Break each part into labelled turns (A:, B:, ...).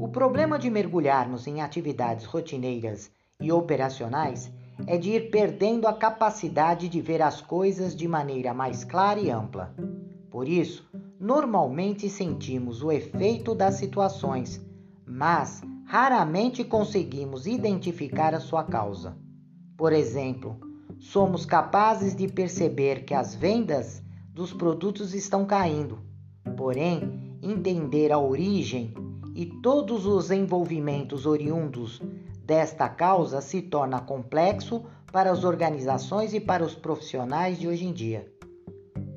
A: O problema de mergulharmos em atividades rotineiras e operacionais é de ir perdendo a capacidade de ver as coisas de maneira mais clara e ampla. Por isso, normalmente sentimos o efeito das situações, mas raramente conseguimos identificar a sua causa. Por exemplo, somos capazes de perceber que as vendas dos produtos estão caindo, porém, entender a origem e todos os envolvimentos oriundos desta causa se torna complexo para as organizações e para os profissionais de hoje em dia.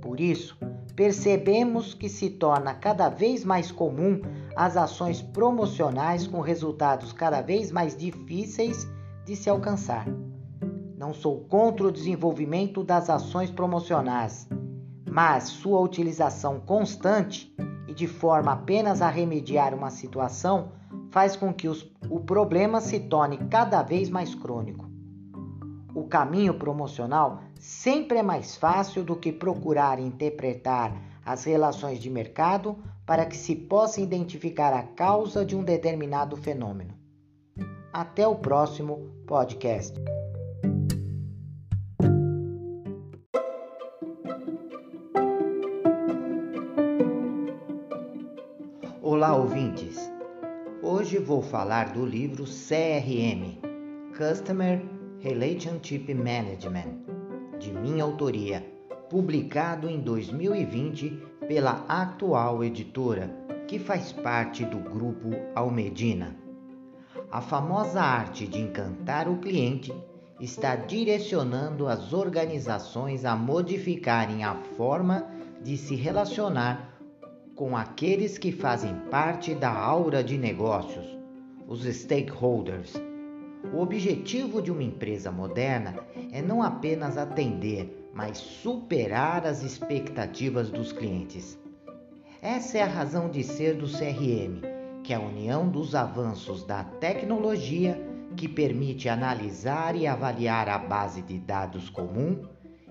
A: Por isso, percebemos que se torna cada vez mais comum as ações promocionais com resultados cada vez mais difíceis de se alcançar. Não sou contra o desenvolvimento das ações promocionais, mas sua utilização constante e de forma apenas a remediar uma situação faz com que os, o problema se torne cada vez mais crônico. O caminho promocional sempre é mais fácil do que procurar interpretar as relações de mercado para que se possa identificar a causa de um determinado fenômeno. Até o próximo podcast. Olá, ouvintes! Hoje vou falar do livro CRM Customer Relationship Management, de minha autoria, publicado em 2020 pela atual editora, que faz parte do grupo Almedina. A famosa arte de encantar o cliente está direcionando as organizações a modificarem a forma de se relacionar com aqueles que fazem parte da aura de negócios, os stakeholders. O objetivo de uma empresa moderna é não apenas atender, mas superar as expectativas dos clientes. Essa é a razão de ser do CRM, que é a união dos avanços da tecnologia que permite analisar e avaliar a base de dados comum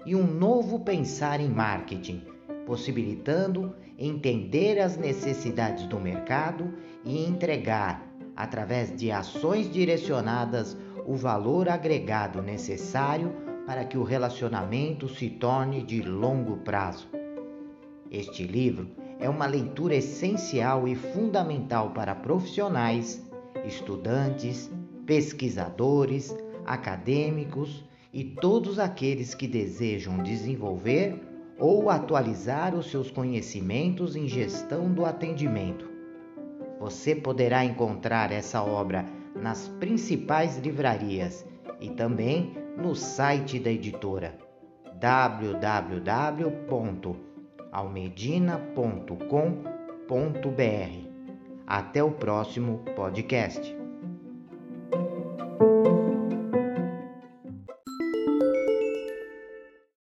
A: e um novo pensar em marketing, possibilitando entender as necessidades do mercado e entregar, através de ações direcionadas, o valor agregado necessário para que o relacionamento se torne de longo prazo. Este livro é uma leitura essencial e fundamental para profissionais, estudantes, pesquisadores, acadêmicos e todos aqueles que desejam desenvolver ou atualizar os seus conhecimentos em gestão do atendimento. Você poderá encontrar essa obra nas principais livrarias e também no site da editora www.almedina.com.br. Até o próximo podcast.